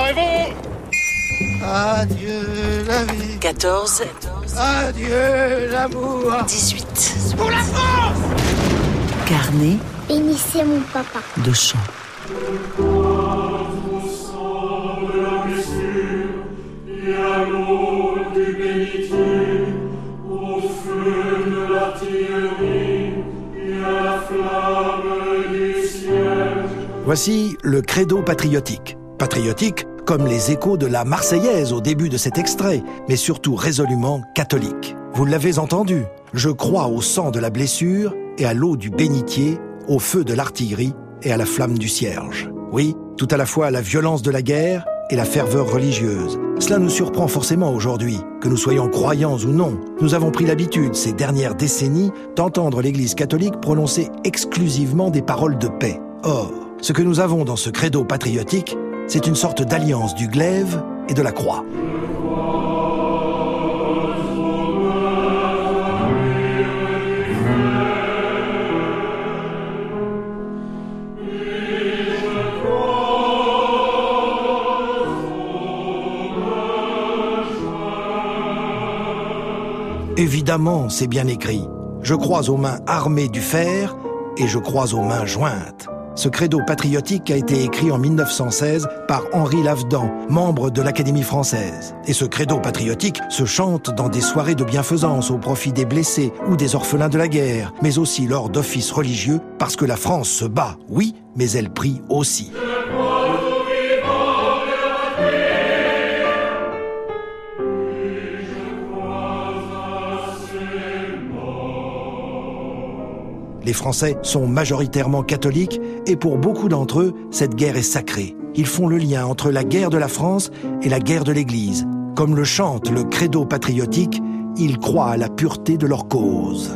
Préparez-vous Adieu la vie. 14. Adieu l'amour. 18. Pour la France Carnet Bénissez mon papa. de chant. Voici le credo patriotique. Patriotique comme les échos de la Marseillaise au début de cet extrait, mais surtout résolument catholique. Vous l'avez entendu, je crois au sang de la blessure et à l'eau du bénitier, au feu de l'artillerie et à la flamme du cierge. Oui, tout à la fois à la violence de la guerre et la ferveur religieuse. Cela nous surprend forcément aujourd'hui, que nous soyons croyants ou non. Nous avons pris l'habitude, ces dernières décennies, d'entendre l'Église catholique prononcer exclusivement des paroles de paix. Or, ce que nous avons dans ce credo patriotique, c'est une sorte d'alliance du glaive et de la croix. Évidemment, c'est bien écrit. Je crois aux mains armées du fer et je crois aux mains jointes. Ce credo patriotique a été écrit en 1916 par Henri Lavedan, membre de l'Académie française. Et ce credo patriotique se chante dans des soirées de bienfaisance au profit des blessés ou des orphelins de la guerre, mais aussi lors d'offices religieux, parce que la France se bat, oui, mais elle prie aussi. Les Français sont majoritairement catholiques et pour beaucoup d'entre eux, cette guerre est sacrée. Ils font le lien entre la guerre de la France et la guerre de l'Église. Comme le chante le credo patriotique, ils croient à la pureté de leur cause.